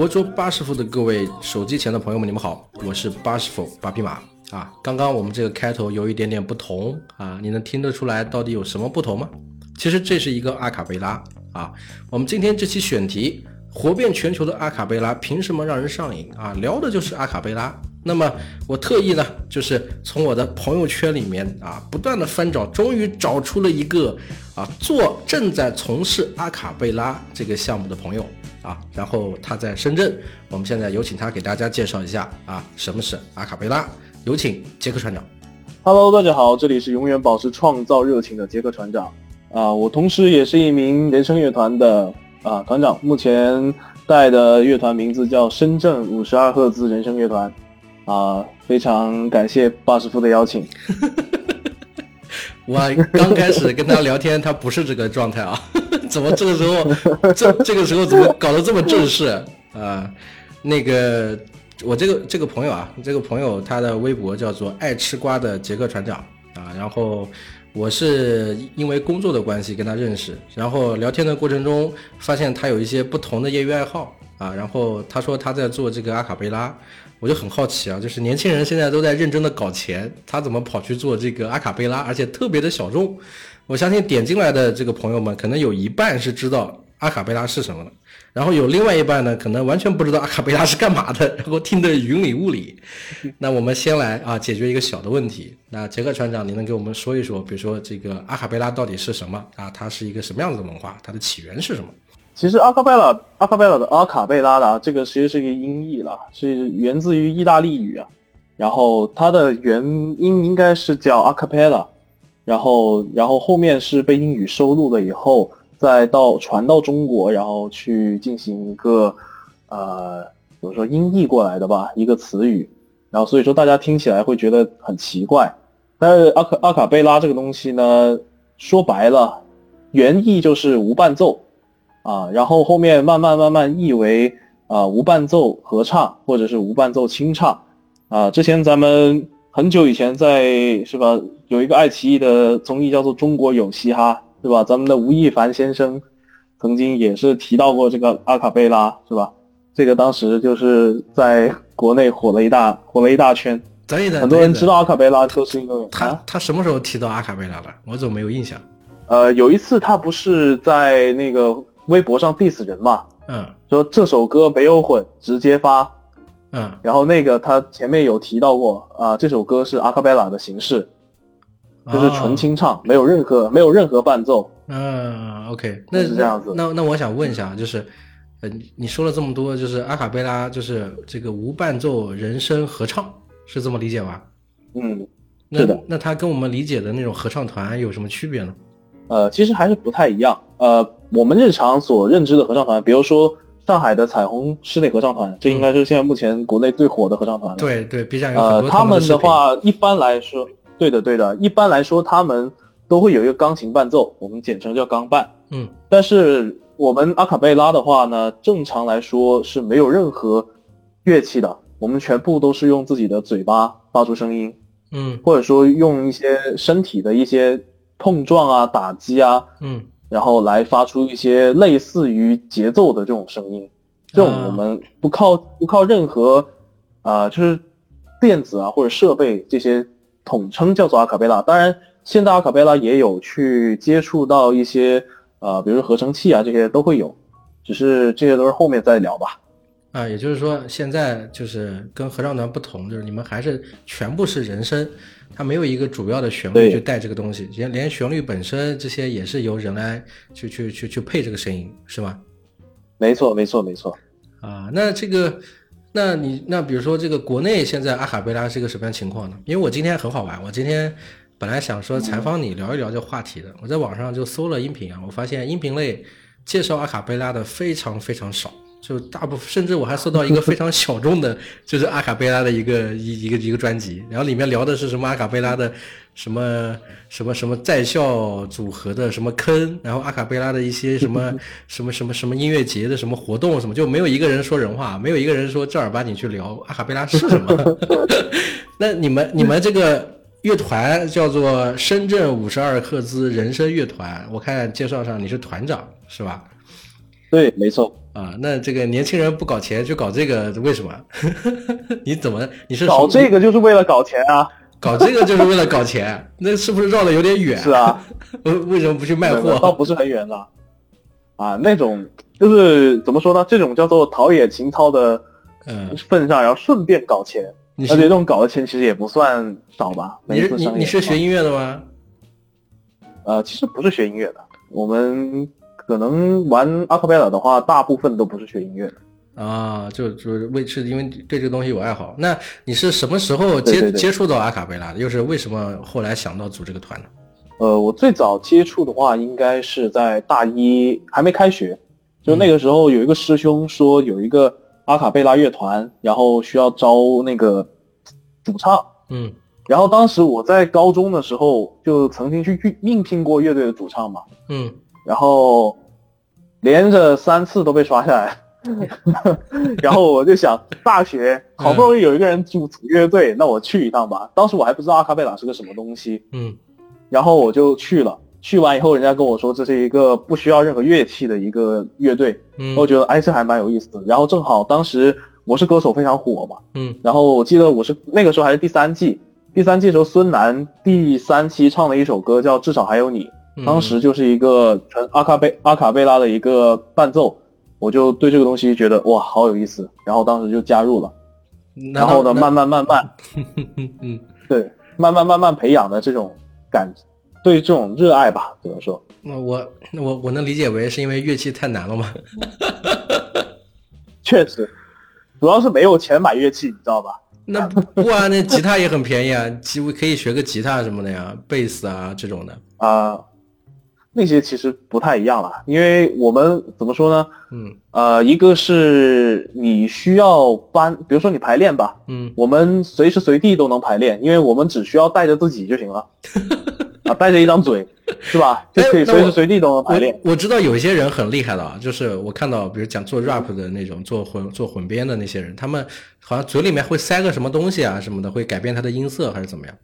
活捉八师傅的各位手机前的朋友们，你们好，我是八师傅八匹马啊。刚刚我们这个开头有一点点不同啊，你能听得出来到底有什么不同吗？其实这是一个阿卡贝拉啊。我们今天这期选题，火遍全球的阿卡贝拉凭什么让人上瘾啊？聊的就是阿卡贝拉。那么我特意呢，就是从我的朋友圈里面啊，不断的翻找，终于找出了一个啊，做正在从事阿卡贝拉这个项目的朋友。啊，然后他在深圳，我们现在有请他给大家介绍一下啊，什么是阿卡贝拉？有请杰克船长。Hello，大家好，这里是永远保持创造热情的杰克船长。啊，我同时也是一名人声乐团的啊团长，目前带的乐团名字叫深圳五十二赫兹人声乐团。啊，非常感谢巴师傅的邀请。我刚开始跟他聊天，他不是这个状态啊。怎么这个时候，这这个时候怎么搞得这么正式啊？那个我这个这个朋友啊，这个朋友他的微博叫做爱吃瓜的杰克船长啊。然后我是因为工作的关系跟他认识，然后聊天的过程中发现他有一些不同的业余爱好啊。然后他说他在做这个阿卡贝拉，我就很好奇啊，就是年轻人现在都在认真的搞钱，他怎么跑去做这个阿卡贝拉，而且特别的小众。我相信点进来的这个朋友们，可能有一半是知道阿卡贝拉是什么的，然后有另外一半呢，可能完全不知道阿卡贝拉是干嘛的，然后听得云里雾里。那我们先来啊，解决一个小的问题。那杰克船长，你能给我们说一说，比如说这个阿卡贝拉到底是什么啊？它是一个什么样子的文化？它的起源是什么？其实阿卡贝拉，阿卡贝拉的阿卡贝拉的这个其实是一个音译了，是源自于意大利语啊。然后它的原音应该是叫阿卡贝拉。然后，然后后面是被英语收录了以后，再到传到中国，然后去进行一个，呃，怎么说音译过来的吧，一个词语。然后所以说大家听起来会觉得很奇怪。但是阿卡阿卡贝拉这个东西呢，说白了，原意就是无伴奏，啊，然后后面慢慢慢慢译为啊无伴奏合唱或者是无伴奏清唱，啊，之前咱们。很久以前，在是吧，有一个爱奇艺的综艺叫做《中国有嘻哈》，是吧？咱们的吴亦凡先生曾经也是提到过这个阿卡贝拉，是吧？这个当时就是在国内火了一大火了一大圈，很多人知道阿卡贝拉都是因为他他什么时候提到阿卡贝拉了？我怎么没有印象？呃，有一次他不是在那个微博上 diss 人嘛，嗯，说这首歌没有混，直接发。嗯，然后那个他前面有提到过啊，这首歌是阿卡贝拉的形式，就是纯清唱，没有任何没有任何伴奏。嗯，OK，那是这样子。那那我想问一下，就是，呃，你说了这么多，就是阿卡贝拉就是这个无伴奏人声合唱，是这么理解吧？嗯，是的。那它跟我们理解的那种合唱团有什么区别呢？呃，其实还是不太一样。呃，我们日常所认知的合唱团，比如说。上海的彩虹室内合唱团，这应该是现在目前国内最火的合唱团了。对对，B 站有很多。呃，他们的话，一般来说，对的对的，一般来说他们都会有一个钢琴伴奏，我们简称叫钢伴。嗯。但是我们阿卡贝拉的话呢，正常来说是没有任何乐器的，我们全部都是用自己的嘴巴发出声音。嗯。或者说用一些身体的一些碰撞啊、打击啊。嗯。然后来发出一些类似于节奏的这种声音，这种我们不靠不靠任何，啊，就是电子啊或者设备这些统称叫做阿卡贝拉。当然，现在阿卡贝拉也有去接触到一些，呃，比如说合成器啊这些都会有，只是这些都是后面再聊吧。啊，也就是说现在就是跟合唱团不同，就是你们还是全部是人声。它没有一个主要的旋律去带这个东西，连连旋律本身这些也是由人来去去去去配这个声音，是吗？没错，没错，没错。啊，那这个，那你那比如说这个国内现在阿卡贝拉是一个什么样情况呢？因为我今天很好玩，我今天本来想说采访你聊一聊这话题的，我在网上就搜了音频啊，我发现音频类介绍阿卡贝拉的非常非常少就大部分，甚至我还搜到一个非常 小众的，就是阿卡贝拉的一个一一个一个专辑，然后里面聊的是什么阿卡贝拉的什么什么什么在校组合的什么坑，然后阿卡贝拉的一些什么 什么什么什么音乐节的什么活动什么，就没有一个人说人话，没有一个人说正儿八经去聊阿卡贝拉是什么。那你们你们这个乐团叫做深圳五十二赫兹人声乐团，我看介绍上你是团长是吧？对，没错。啊，那这个年轻人不搞钱就搞这个，为什么？你怎么你是搞这个就是为了搞钱啊？搞这个就是为了搞钱，那是不是绕的有点远？是啊，为为什么不去卖货？倒不是很远了，啊，那种就是怎么说呢？这种叫做陶冶情操的，嗯，份上，然后顺便搞钱，而且这种搞的钱其实也不算少吧？你是你你是学音乐的吗？呃，其实不是学音乐的，我们。可能玩阿卡贝拉的话，大部分都不是学音乐的啊，就就是为是因为对这个东西有爱好。那你是什么时候接接触到阿卡贝拉的？又是为什么后来想到组这个团呢？呃，我最早接触的话，应该是在大一还没开学，就那个时候有一个师兄说有一个阿卡贝拉乐团，然后需要招那个主唱。嗯，然后当时我在高中的时候就曾经去应应聘过乐队的主唱嘛。嗯。然后连着三次都被刷下来，然后我就想，大学好不容易有一个人组组乐队，那我去一趟吧。当时我还不知道阿卡贝拉是个什么东西，嗯，然后我就去了。去完以后，人家跟我说这是一个不需要任何乐器的一个乐队，嗯，我觉得哎这还蛮有意思的。然后正好当时我是歌手非常火嘛，嗯，然后我记得我是那个时候还是第三季，第三季的时候孙楠第三期唱了一首歌叫至少还有你。当时就是一个纯阿卡贝阿卡贝拉的一个伴奏，我就对这个东西觉得哇好有意思，然后当时就加入了，然后呢慢慢慢慢，嗯，对，慢慢慢慢培养的这种感，对这种热爱吧，只能说？那我我我能理解为是因为乐器太难了吗？确实，主要是没有钱买乐器，你知道吧？那不啊，那吉他也很便宜啊，几乎可以学个吉他什么的呀，贝斯啊这种的啊。那些其实不太一样了，因为我们怎么说呢？嗯，呃，一个是你需要搬，比如说你排练吧，嗯，我们随时随地都能排练，因为我们只需要带着自己就行了，啊，带着一张嘴，是吧？就可以随时随地都能排练。我知道有一些人很厉害的啊，就是我看到，比如讲做 rap 的那种，做混做混编的那些人，他们好像嘴里面会塞个什么东西啊什么的，会改变他的音色还是怎么样？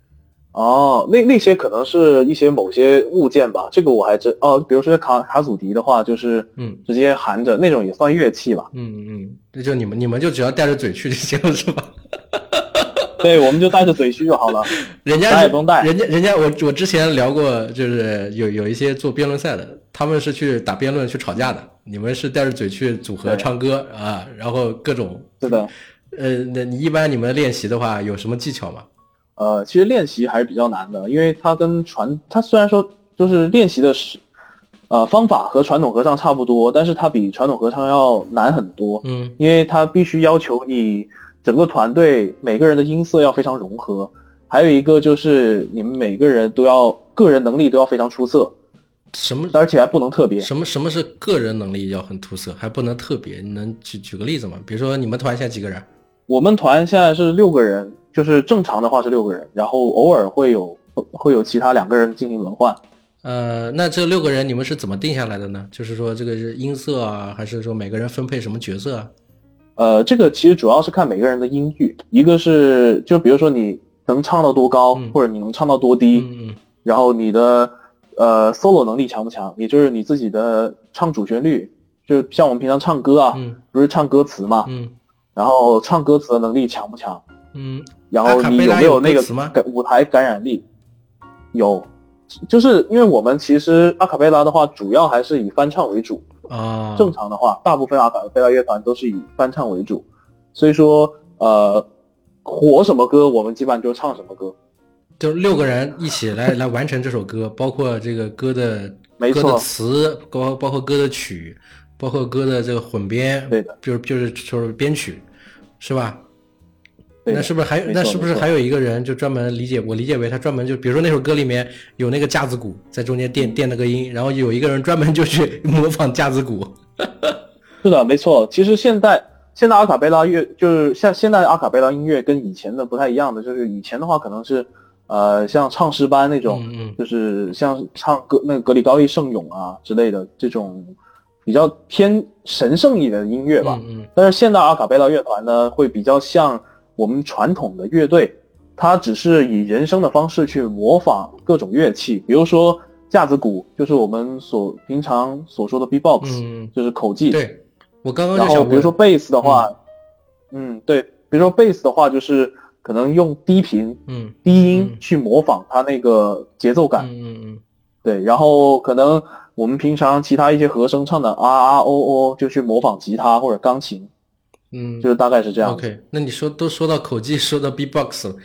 哦，那那些可能是一些某些物件吧，这个我还真哦，比如说卡卡祖笛的话，就是嗯，直接含着那种也算乐器吧。嗯嗯，那就你们你们就只要带着嘴去就行了，是吧？对，我们就带着嘴去就好了。人家也不用带，人家人家我我之前聊过，就是有有一些做辩论赛的，他们是去打辩论去吵架的，你们是带着嘴去组合唱歌啊，然后各种。是的。呃，那你一般你们练习的话有什么技巧吗？呃，其实练习还是比较难的，因为它跟传，它虽然说就是练习的是，呃，方法和传统合唱差不多，但是它比传统合唱要难很多。嗯，因为它必须要求你整个团队每个人的音色要非常融合，还有一个就是你们每个人都要个人能力都要非常出色。什么？而且还不能特别。什么？什么是个人能力要很出色，还不能特别？你能举举个例子吗？比如说你们团现在几个人？我们团现在是六个人。就是正常的话是六个人，然后偶尔会有会有其他两个人进行轮换。呃，那这六个人你们是怎么定下来的呢？就是说这个是音色啊，还是说每个人分配什么角色啊？呃，这个其实主要是看每个人的音域，一个是就比如说你能唱到多高，或者你能唱到多低，然后你的呃 solo 能力强不强，也就是你自己的唱主旋律，就像我们平常唱歌啊，不是唱歌词嘛，然后唱歌词的能力强不强？嗯。然后你有没有那个感舞台感染力？有，就是因为我们其实阿卡贝拉的话，主要还是以翻唱为主啊。正常的话，大部分阿卡贝拉乐团都是以翻唱为主，所以说呃，火什么歌，我们基本上就唱什么歌。就是六个人一起来 来完成这首歌，包括这个歌的歌的词，包包括歌的曲，包括歌的这个混编，对的，就是就是就是编曲，是吧？那是不是还那是不是还有一个人就专门理解我理解为他专门就比如说那首歌里面有那个架子鼓在中间垫垫了个音，然后有一个人专门就去 模仿架子鼓。是的，没错。其实现在现在阿卡贝拉乐就是像现在阿卡贝拉音乐跟以前的不太一样的，就是以前的话可能是呃像唱诗班那种，嗯嗯就是像唱歌那个格里高利圣咏啊之类的这种比较偏神圣一点的音乐吧。嗯嗯。但是现代阿卡贝拉乐团呢，会比较像我们传统的乐队，它只是以人声的方式去模仿各种乐器，比如说架子鼓，就是我们所平常所说的 B-box，、嗯，就是口技。对，我刚刚就然后想，比如说贝斯的话，嗯。对，比如说贝斯的话，就是可能用低频、嗯。低音嗯。去模仿它那个节奏感。嗯嗯对，然后可能我们平常其他一些和声唱的啊啊哦哦，就去模仿吉他或者钢琴，嗯嗯就是大概是这样。，OK，那你说都说到口技，说到 B-box 了，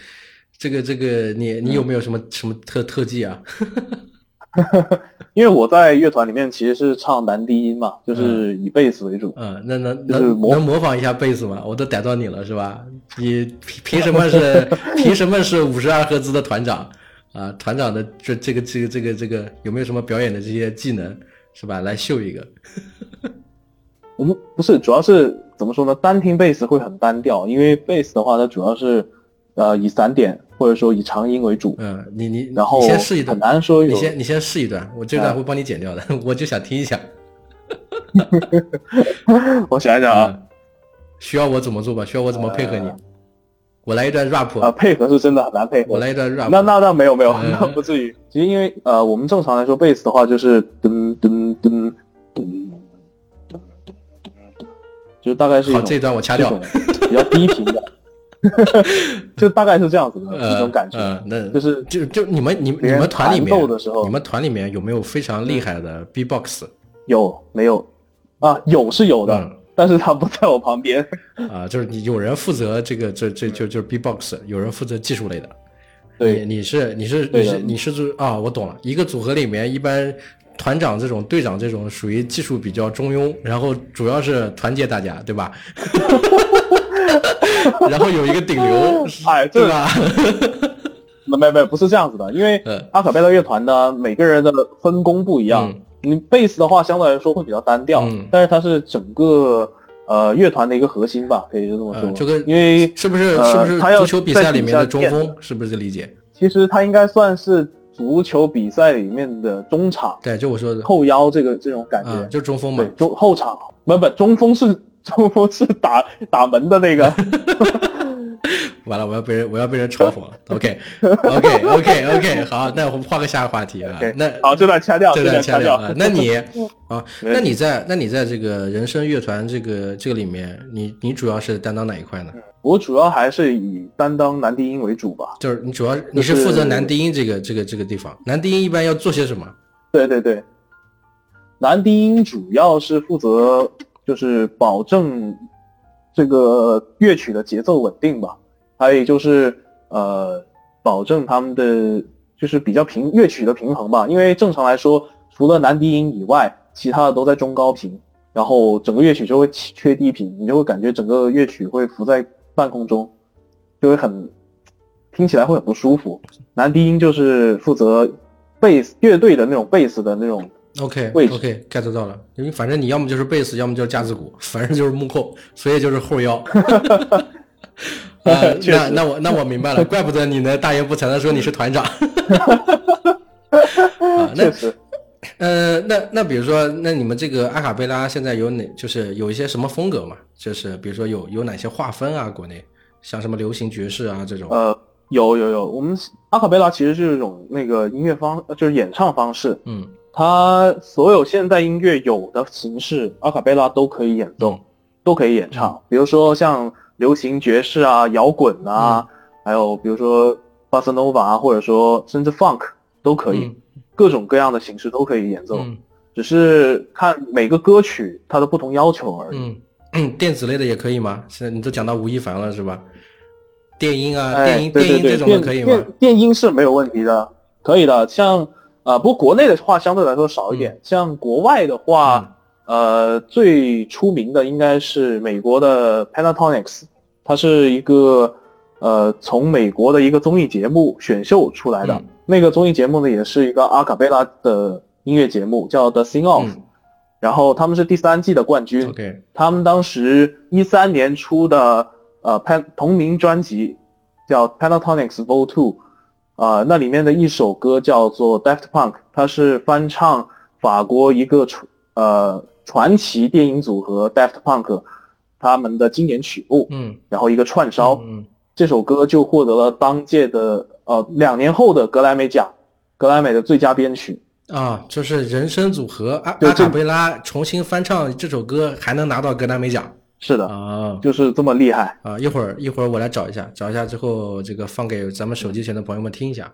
这个这个你你有没有什么什么特特技啊？因为我在乐团里面其实是唱男低音嘛，就是以贝斯为主。嗯，那能就是能模能模仿一下贝斯吗？我都逮到你了是吧？你凭凭什么是 凭什么是五十二赫兹的团长啊？团长的这这个这个这个这个有没有什么表演的这些技能是吧？来秀一个。我们不是，主要是怎么说呢？单听贝斯会很单调，因为贝斯的话，它主要是呃以散点或者说以长音为主，嗯，你你然后你先试一段很，难说。你先你先试一段，我这段嗯会帮你剪掉的，我就想听一下。我想一想啊，嗯，需要我怎么做吧？需要我怎么配合你？我来一段 rap，、啊，配合是真的很难配合我。来一段 rap。那那那没有没有，嗯那不至于。其实因为呃，我们正常来说贝斯的话就是噔噔噔噔，就大概是一好，这一段我掐掉。比较低频的，就大概是这样子的一呃，种感觉。呃，那就是就就你们你你们团里面的时候你们团里面有没有非常厉害的 B-box 有没有啊？有是有的，嗯但是他不在我旁边。啊？就是你有人负责这个这这就就是 B-box，有人负责技术类的。对你你是你是你是你是组啊？我懂了，一个组合里面一般团长这种队长这种属于技术比较中庸，然后主要是团结大家，对吧？然后有一个顶流，哎对吧？没没没，不是这样子的，因为嗯阿卡贝拉乐团呢，每个人的分工不一样。你贝斯的话，相对来说会比较单调，嗯但是它是整个呃乐团的一个核心吧，可以就这么说。嗯，就跟因为是不是呃是不是他要足球比赛里面的中锋？是不是这理解？其实他应该算是足球比赛里面的中场对，就我说的后腰这个这种感觉。啊，就中锋嘛，。中后场不不，中锋是中锋是打打门的那个。完了，我要被人我要被人嘲讽了。OK OK OK OK，好，那我们换个下个话题啊。那好，这段掐掉，这段掐掉啊。那你 啊，那你在那你在这个人声乐团这个这个里面，你你主要是担当哪一块呢？我主要还是以担当男低音为主吧。就是你主要你是负责男低音这个这个这个地方，男低音一般要做些什么？对对对，男低音主要是负责就是保证这个乐曲的节奏稳定吧，还有就是呃保证他们的就是比较平乐曲的平衡吧。因为正常来说，除了男低音以外，其他的都在中高频，然后整个乐曲就会缺低频，你就会感觉整个乐曲会浮在半空中，就会很听起来会很不舒服。男低音就是负责贝斯乐队的那种贝斯的那种 OK OK get 到了，因为反正你要么就是贝斯，要么就是架子鼓，反正就是幕后，所以就是后腰。啊，确实那那我那我明白了，怪不得你能大言不惭的说你是团长。啊，那呃，那那比如说，那你们这个阿卡贝拉现在有哪，就是有一些什么风格嘛？就是比如说有有哪些划分啊？国内像什么流行爵士啊这种。呃，有有有，我们阿卡贝拉其实是一种那个音乐方，就是演唱方式，嗯它所有现代音乐有的形式，阿卡贝拉都可以演奏，嗯都可以演唱。比如说像流行爵士啊、摇滚啊，还有比如说巴塞诺瓦啊，或者说甚至 funk 都可以，嗯各种各样的形式都可以演奏，嗯只是看每个歌曲它的不同要求而已。嗯，电子类的也可以吗？现在你都讲到吴亦凡了是吧？电音啊，哎，电音对对对，电音这种的可以吗电？电音是没有问题的，可以的。像呃，不过国内的话相对来说少一嗯点，像国外的话，呃，最出名的应该是美国的 Pentatonics，它是一个呃从美国的一个综艺节目选秀出来的。嗯那个综艺节目呢，也是一个阿卡贝拉的音乐节目，叫 The Sing Off。嗯然后他们是第三季的冠军。OK，他们当时一三年出的呃 Pan 同名专辑叫 Pentatonics Vol. Two，呃，那里面的一首歌叫做 Daft Punk，它是翻唱法国一个传呃传奇电影组合 Daft Punk 他们的经典曲目，嗯，然后一个串烧。嗯这首歌就获得了当届的呃两年后的格莱美奖，格莱美的最佳编曲。啊，就是人声组合阿阿卡贝拉重新翻唱这首歌，还能拿到格莱美奖是的，啊就是这么厉害。啊！一会儿一会儿我来找一下，找一下之后这个放给咱们手机前的朋友们听一下。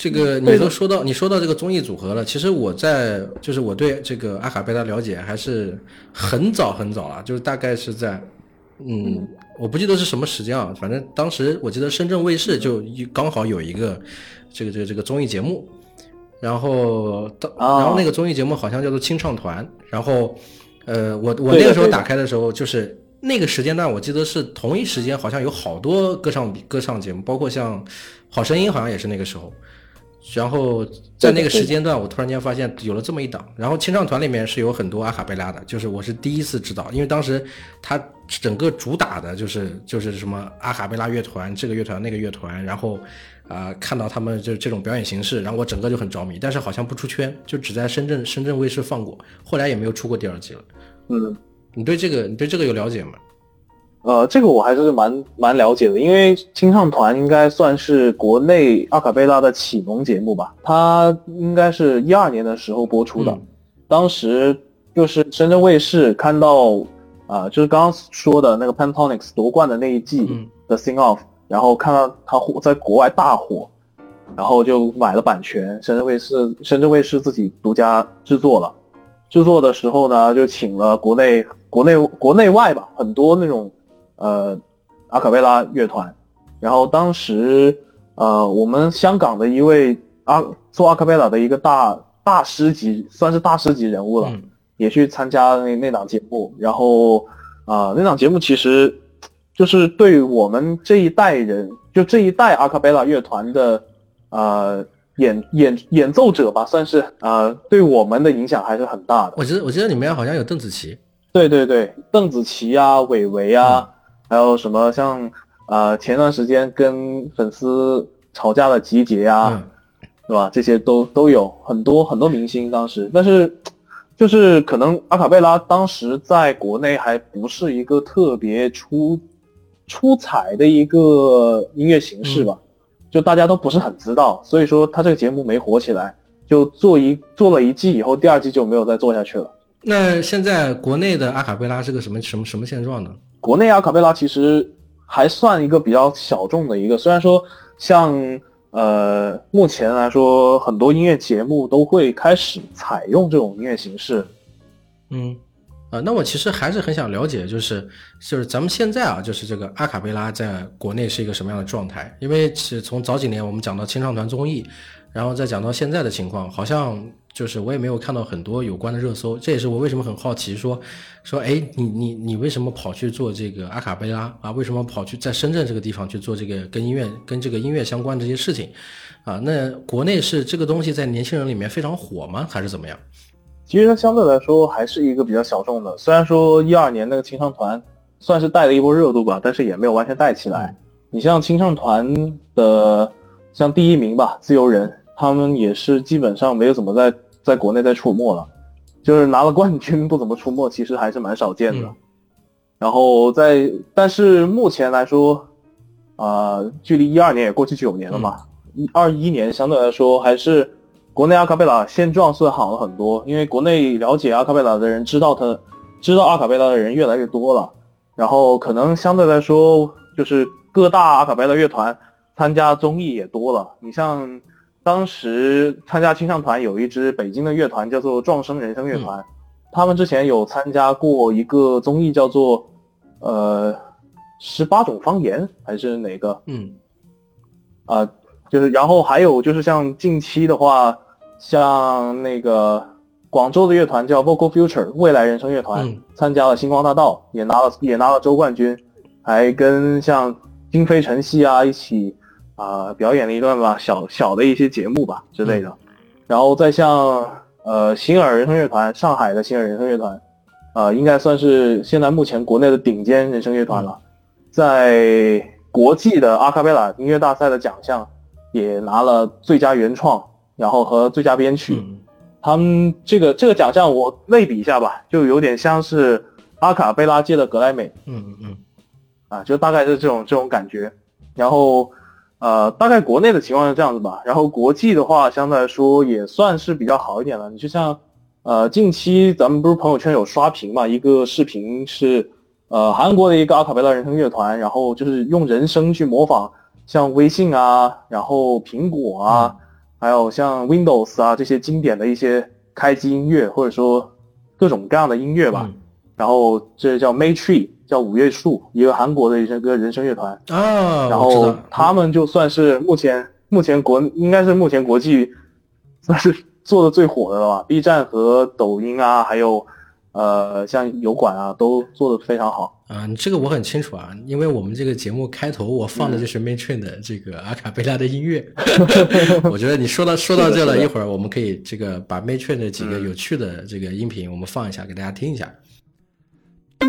这个你都说到你说到这个综艺组合了，其实我在就是我对这个阿卡贝拉了解还是很早很早了，就是大概是在嗯，我不记得是什么时间啊，反正当时我记得深圳卫视就一刚好有一个这个这个这个综艺节目，然后当哦然后那个综艺节目好像叫做清唱团，然后呃我我那个时候打开的时候就是。那个时间段，我记得是同一时间，好像有好多歌唱歌唱节目，包括像《好声音》，好像也是那个时候。然后在那个时间段，我突然间发现有了这么一档，然后清唱团里面是有很多阿卡贝拉的，就是我是第一次知道，因为当时他整个主打的就是就是什么阿卡贝拉乐团，这个乐团那个乐团，然后啊、看到他们就这种表演形式，然后我整个就很着迷，但是好像不出圈，就只在深圳深圳卫视放过，后来也没有出过第二季了。嗯，你对这个你对这个有了解吗？呃，这个我还是蛮蛮了解的，因为清唱团应该算是国内阿卡贝拉的启蒙节目吧，它应该是一二年的时候播出的，嗯当时就是深圳卫视看到啊、就是刚刚说的那个 Pantonics 夺冠的那一季嗯的 Sing Off，、然后看到它火在国外大火，然后就买了版权，深圳卫视深圳卫视自己独家制作了。制作的时候呢，就请了国内国内国内外吧很多那种呃阿卡贝拉乐团，然后当时呃我们香港的一位阿做阿卡贝拉的一个大大师级，算是大师级人物了，嗯。也去参加那那档节目，然后啊、那档节目其实就是对于我们这一代人，就这一代阿卡贝拉乐团的呃演演演奏者吧，算是呃对我们的影响还是很大的。我记得我记得里面好像有邓紫棋，对对对，邓紫棋啊、韦唯啊，还有什么像呃前段时间跟粉丝吵架的集结啊，嗯是吧？这些都都有很多很多明星当时，但是就是可能阿卡贝拉当时在国内还不是一个特别出出彩的一个音乐形式吧，就大家都不是很知道，所以说他这个节目没火起来，就做一做了一季以后，第二季就没有再做下去了。那现在国内的阿卡贝拉是个什么什么什么现状呢？国内阿卡贝拉其实还算一个比较小众的一个，虽然说像呃目前来说，很多音乐节目都会开始采用这种音乐形式。嗯，啊，那我其实还是很想了解，就是就是咱们现在啊，就是这个阿卡贝拉在国内是一个什么样的状态？因为是从早几年我们讲到清唱团综艺，然后再讲到现在的情况，好像就是我也没有看到很多有关的热搜。这也是我为什么很好奇说，说哎，你你你为什么跑去做这个阿卡贝拉啊？为什么跑去在深圳这个地方去做这个跟音乐跟这个音乐相关的这些事情啊？那国内是这个东西在年轻人里面非常火吗？还是怎么样？其实它相对来说还是一个比较小众的。虽然说一二年那个清唱团算是带了一波热度吧，但是也没有完全带起来。你像清唱团的，像第一名吧，自由人，他们也是基本上没有怎么在在国内再出没了，就是拿了冠军不怎么出没，其实还是蛮少见的。嗯然后在，但是目前来说，啊、距离一二年也过去九年了嘛，一二一年相对来说还是国内阿卡贝拉现状是好了很多，因为国内了解阿卡贝拉的人，知道他知道阿卡贝拉的人越来越多了，然后可能相对来说就是各大阿卡贝拉乐团参加综艺也多了。你像当时参加清唱团有一支北京的乐团叫做壮声人声乐团，他们之前有参加过一个综艺叫做呃十八种方言还是哪个？嗯啊、就是然后还有就是像近期的话，像那个广州的乐团叫 Vocal Future 未来人生乐团，嗯。参加了星光大道，也拿了也拿了周冠军，还跟像金飞晨曦啊一起啊、表演了一段吧小小的一些节目吧之类的，然后再像呃星尔人生乐团，上海的星尔人生乐团，呃应该算是现在目前国内的顶尖人生乐团了。在国际的阿卡贝拉音乐大赛的奖项也拿了最佳原创，然后和最佳编曲。嗯他们这个这个奖项我类比一下吧，就有点像是阿卡贝拉界的格莱美嗯嗯嗯啊，就大概是这种这种感觉。然后呃，大概国内的情况是这样子吧。然后国际的话，相对来说也算是比较好一点了。你就像呃，近期咱们不是朋友圈有刷屏嘛，一个视频是呃韩国的一个阿卡贝拉人声乐团，然后就是用人声去模仿像微信啊，然后苹果啊，还有像 Windows 啊这些经典的一些开机音乐，或者说各种各样的音乐吧。嗯然后这叫 May Tree，叫五月树，一个韩国的一个人声乐团。啊，然后他们就算是目前目前国应该是目前国际算是做的最火的了吧？B 站和抖音啊，还有呃像油管啊，都做的非常好。啊，你这个我很清楚啊，因为我们这个节目开头我放的就是 Matron 的这个阿卡贝拉的音乐。我觉得你说到说到这了，一会儿我们可以这个把 Matron 的几个嗯有趣的这个音频我们放一下，给大家听一下。啊，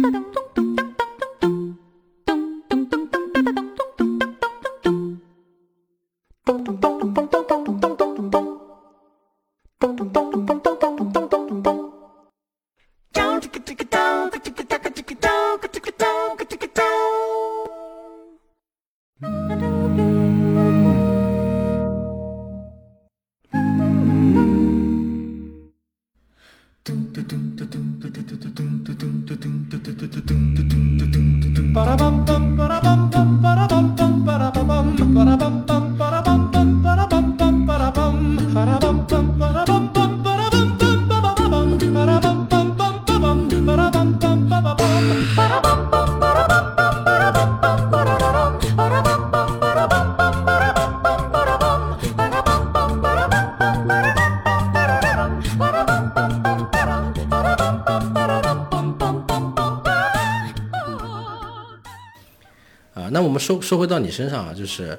说说回到你身上啊，就是，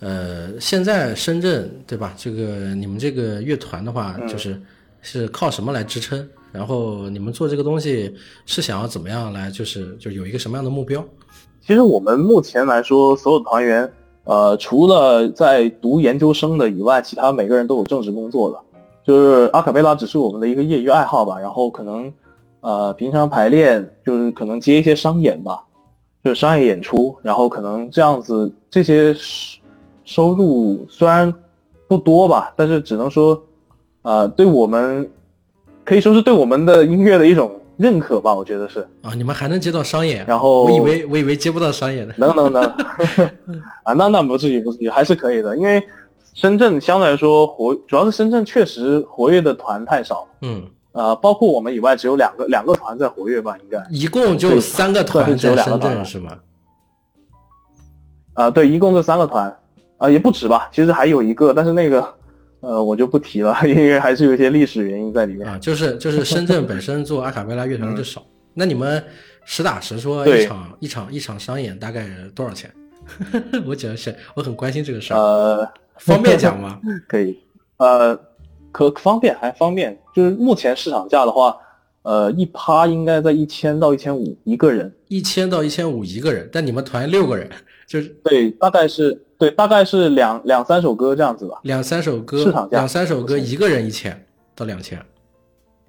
呃，现在深圳对吧？这个你们这个乐团的话，就是是靠什么来支撑？然后你们做这个东西是想要怎么样来，就是就有一个什么样的目标？其实我们目前来说，所有团员，呃，除了在读研究生的以外，其他每个人都有正式工作的。就是阿卡贝拉只是我们的一个业余爱好吧，然后可能，呃，平常排练就是可能接一些商演吧，就是商业演出，然后可能这样子这些收收入虽然不多吧，但是只能说，呃，对我们可以说是对我们的音乐的一种认可吧，我觉得是。啊，你们还能接到商演？然后我以为我以为接不到商演的。能能能，啊，那那不至于不至于，还是可以的，因为深圳相对来说活，主要是深圳确实活跃的团太少，嗯，呃，包括我们以外，只有两个两个团在活跃吧，应该，一共就三个团只有深两个团了圳是吗？啊、对，一共这三个团，啊、也不止吧，其实还有一个，但是那个，呃，我就不提了，因为还是有一些历史原因在里面。啊，就是就是深圳本身做阿卡贝拉乐团就少，那你们实打实说一场一场一场商演大概多少钱？我主要是我很关心这个事儿，呃，方便讲吗？可以，呃，可方便还方便，就是目前市场价的话，呃，一趴应该在一千到一千五一个人，一千到一千五一个人，但你们团六个人，就是对，大概是对，大概是两两三首歌这样子吧。两三首歌市场，价两三首歌一个人一千到两千。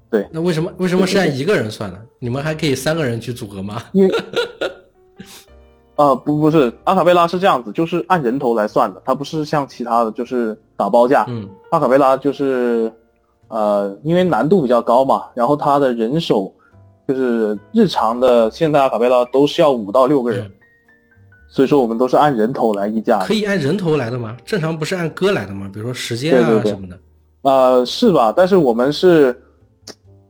对那为什么为什么是按一个人算呢？你们还可以三个人去组合吗？因为，呃，不不是，阿卡贝拉是这样子，就是按人头来算的，它不是像其他的就是打包价。嗯阿卡贝拉就是，呃，因为难度比较高嘛，然后他的人手就是日常的现代阿卡贝拉都是要五到六个人，嗯所以说我们都是按人头来议价。可以按人头来的吗？正常不是按歌来的吗？比如说时间啊对对对什么的。呃，是吧？但是我们是，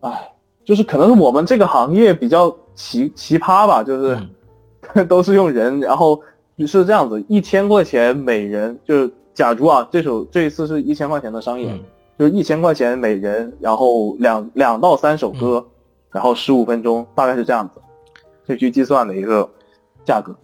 哎，就是可能是我们这个行业比较奇奇葩吧，就是、都是用人，然后是这样子，一千块钱每人，就是假如啊，这首这一次是一千块钱的商演，嗯就是一千块钱每人，然后两两到三首歌，然后十五分钟，大概是这样子，可以去计算的一个价格。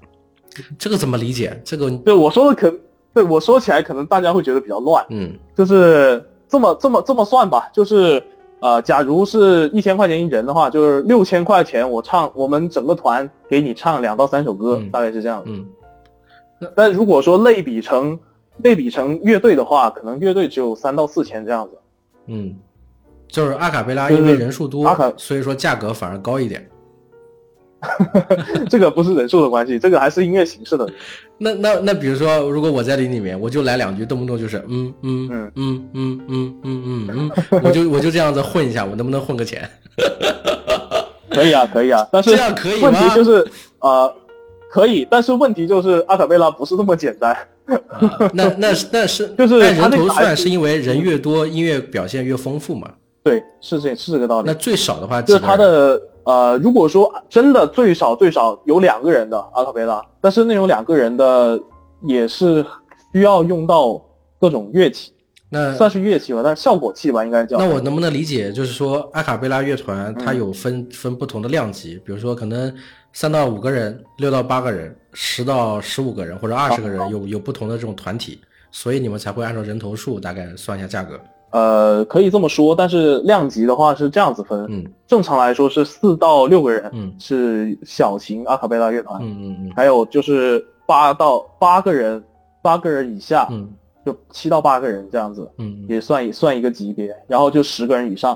这个怎么理解？这个对我说的可，对我说起来可能大家会觉得比较乱，嗯就是这么这么这么算吧，就是呃，假如是一千块钱一人的话，就是六千块钱我唱，我们整个团给你唱两到三首歌，嗯大概是这样子。嗯但如果说类比成类比成乐队的话，可能乐队只有三到四千这样子。嗯，就是阿卡贝拉，因为人数多阿卡，所以说价格反而高一点。这个不是人数的关系，这个还是音乐形式的。那 那那，比如说，如果我在里里面，我就来两句，动不动就是嗯嗯嗯嗯嗯嗯嗯嗯嗯，我就我就这样子混一下，我能不能混个钱？可以啊，可以啊，但是这样可以吗问题就是呃，可以，但是问题就是阿卡贝拉不是那么简单。啊那那是那是就是按人头算，是是因为人越多，音乐表现越丰富嘛。对，是这是这个道理那。最少的话，就是他的呃，如果说真的最少最少有两个人的阿卡贝拉，但是那种两个人的也是需要用到各种乐器，那算是乐器吧，但是效果器吧，应该叫。那我能不能理解，就是说阿卡贝拉乐团它嗯有分、分不同的量级，比如说可能三到五个人、六到八个人、十到十五个人或者二十个人，有有不同的这种团体，所以你们才会按照人头数大概算一下价格。呃，可以这么说，但是量级的话是这样子分，嗯正常来说是四到六个人，嗯是小型阿卡贝拉乐团，嗯嗯嗯还有就是八到八个人，八个人以下，嗯就七到八个人这样子，嗯也算算一个级别，然后就十个人以上。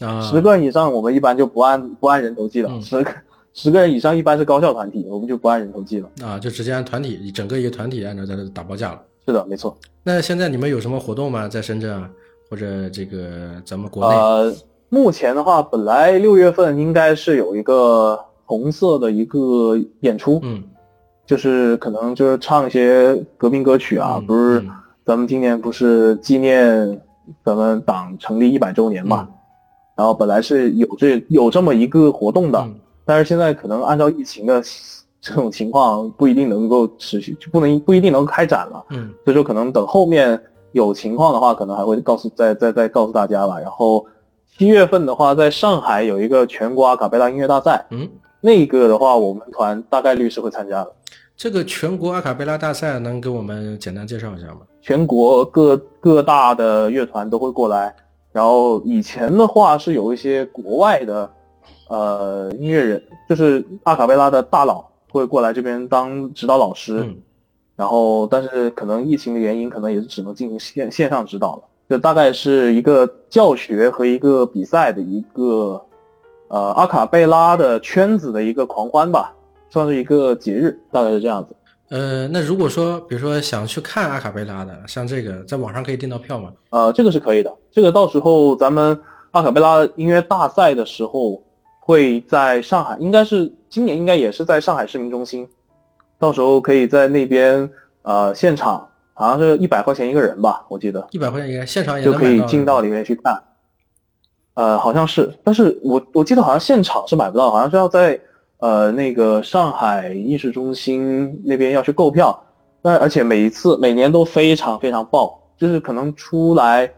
嗯啊，十个人以上，我们一般就不按不按人头计了。嗯十个十个人以上一般是高校团体，我们就不按人头计了。啊，就直接按团体，整个一个团体按照它的打包价了。是的，没错。那现在你们有什么活动吗？在深圳啊，或者这个咱们国内？呃，目前的话，本来六月份应该是有一个红色的一个演出，嗯就是可能就是唱一些革命歌曲啊，嗯不是嗯咱们今年不是纪念咱们党成立一百周年嘛？然后本来是有这有这么一个活动的，嗯但是现在可能按照疫情的这种情况，不一定能够持续，就不能不一定能开展了。嗯所以说可能等后面有情况的话，可能还会告诉再再再告诉大家吧。然后七月份的话，在上海有一个全国阿卡贝拉音乐大赛，嗯，那个的话，我们团大概率是会参加的。这个全国阿卡贝拉大赛能给我们简单介绍一下吗？全国各各大的乐团都会过来。然后以前的话是有一些国外的呃音乐人，就是阿卡贝拉的大佬会过来这边当指导老师。嗯然后，但是可能疫情的原因，可能也是只能进行线线上指导了。这大概是一个教学和一个比赛的一个，呃，阿卡贝拉的圈子的一个狂欢吧，算是一个节日，大概是这样子。呃，那如果说比如说想去看阿卡贝拉的，像这个在网上可以订到票吗？呃，这个是可以的。这个到时候咱们阿卡贝拉音乐大赛的时候，会在上海，应该是今年应该也是在上海市民中心，到时候可以在那边呃现场，好像是一百块钱一个人吧，我记得。一百块钱一个，现场也就可以进到里面去看。呃，好像是，但是我我记得好像现场是买不到，好像是要在呃那个上海艺术中心那边要去购票。那而且每一次每年都非常非常爆，就是可能出来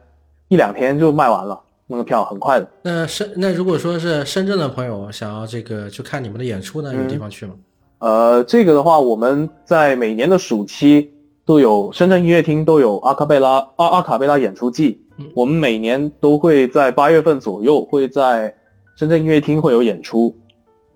一两天就卖完了，那个票很快的。那深那如果说是深圳的朋友想要这个去看你们的演出呢，有嗯地方去吗？呃，这个的话，我们在每年的暑期都有深圳音乐厅都有阿卡贝拉阿阿卡贝拉演出季，我们每年都会在八月份左右会在深圳音乐厅会有演出，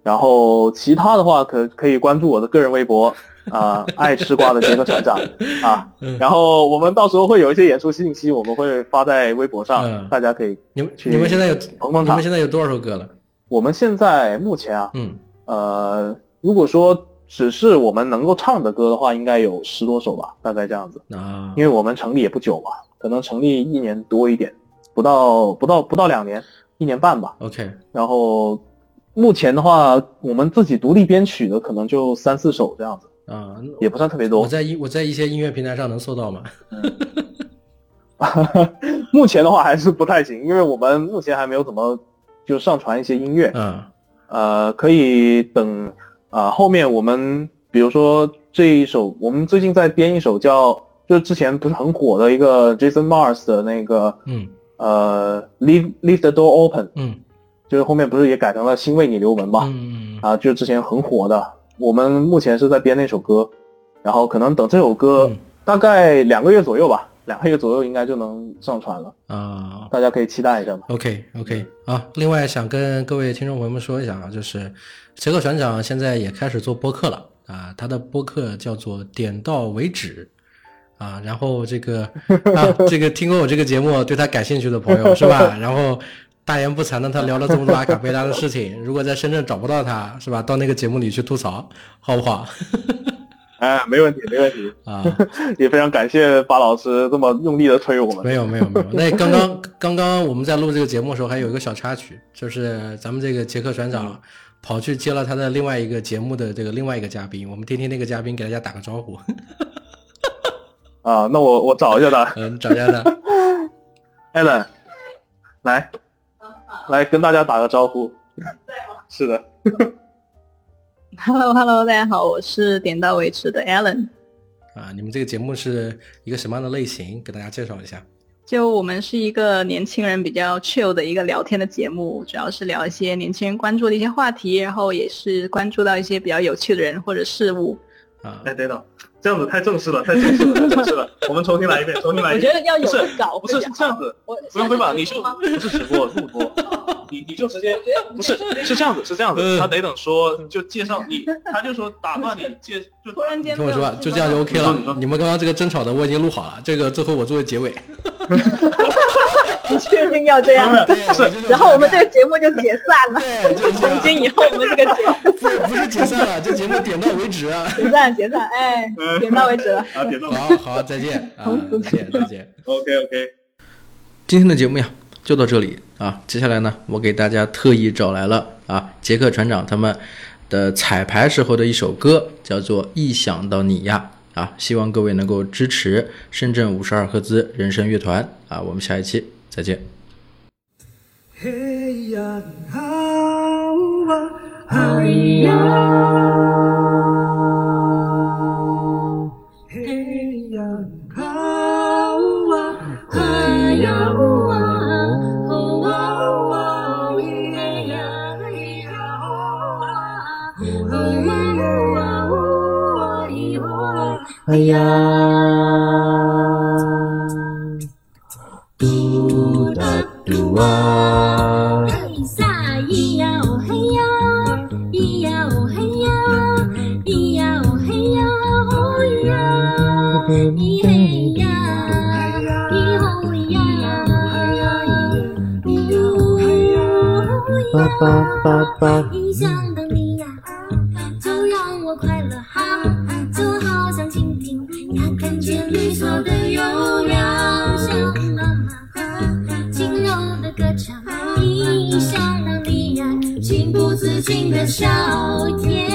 然后其他的话可可以关注我的个人微博 啊、爱吃瓜的杰克船长 啊，然后我们到时候会有一些演出信息，我们会发在微博上，嗯大家可以。你们去你们现在有你捧捧场们现在有多少首歌了？我们现在目前啊，嗯呃，如果说只是我们能够唱的歌的话，应该有十多首吧，大概这样子。啊因为我们成立也不久嘛，可能成立一年多一点，不到不到不到两年，一年半吧。，OK，然后目前的话，我们自己独立编曲的可能就三四首这样子，啊，也不算特别多我。在一我在一些音乐平台上能搜到吗？目前的话还是不太行，因为我们目前还没有怎么就上传一些音乐。嗯呃，可以等啊、后面我们比如说这一首，我们最近在编一首叫，就是之前不是很火的一个 Jason Mars 的那个嗯呃 Leave Leave the Door Open，嗯就是后面不是也改成了心为你留门吧？嗯啊，就是之前很火的，我们目前是在编那首歌，然后可能等这首歌嗯大概两个月左右吧，两个月左右应该就能上传了，啊大家可以期待一下吧。OK OK 啊，另外想跟各位听众朋友们说一下啊，就是杰克船长现在也开始做播客了啊，他的播客叫做点到为止啊，然后这个啊，这个听过我这个节目对他感兴趣的朋友是吧？然后大言不惭的他聊了这么多阿卡贝拉的事情，如果在深圳找不到他是吧？到那个节目里去吐槽，好不好？哎，没问题，没问题，啊，也非常感谢巴老师这么用力的推我们。没有没有没有，那刚刚刚刚我们在录这个节目的时候，还有一个小插曲，就是咱们这个杰克船长跑去接了他的另外一个节目的这个另外一个嘉宾，我们听听那个嘉宾给大家打个招呼，啊，那我我找一下他 嗯，找一下他，，Allen，来，来跟大家打个招呼。是的，Hello Hello，大家好，我是点到为止的 Alan。啊，你们这个节目是一个什么样的类型？给大家介绍一下。就我们是一个年轻人比较 chill 的一个聊天的节目，主要是聊一些年轻人关注的一些话题，然后也是关注到一些比较有趣的人或者事物。啊，哎，等等，这样子太正式了，太正式了，太正式了。我们重新来一遍，重新来一遍。我觉得要是个稿不是是这样子，我不用不用，你就不是直播录播，你你就直接 不是 是这样子，是这样子，他得等说就介绍你，他就说打断你介就突然间听我说，就这样就 OK 了。你们刚刚这个争吵的我已经录好了，这个最后我作为结尾。你确定要这样？是然后我们这个节目就解散了。对，从，今以后，我们这个节目不是解散了，这节目点到为止啊。解散解散，哎，点到为止了。啊点到好好，再见 啊，再见再见。OK OK。今天的节目呀，就到这里啊。接下来呢，我给大家特意找来了啊，杰克船长他们的彩排时候的一首歌，叫做《一想到你呀》啊。希望各位能够支持深圳五十二赫兹人声乐团啊。我们下一期再见。哎呀。啊。嘿撒咿呀哦嘿呀，咿呀哦嘿呀，咿呀哦嘿呀哦咿呀，咿嘿呀，咿吼咿呀，咿哟嘿呀咿呀，一想到你呀，就让我快乐哈，就好像蜻蜓呀，看见绿色的悠的笑，天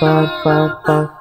ba ba ba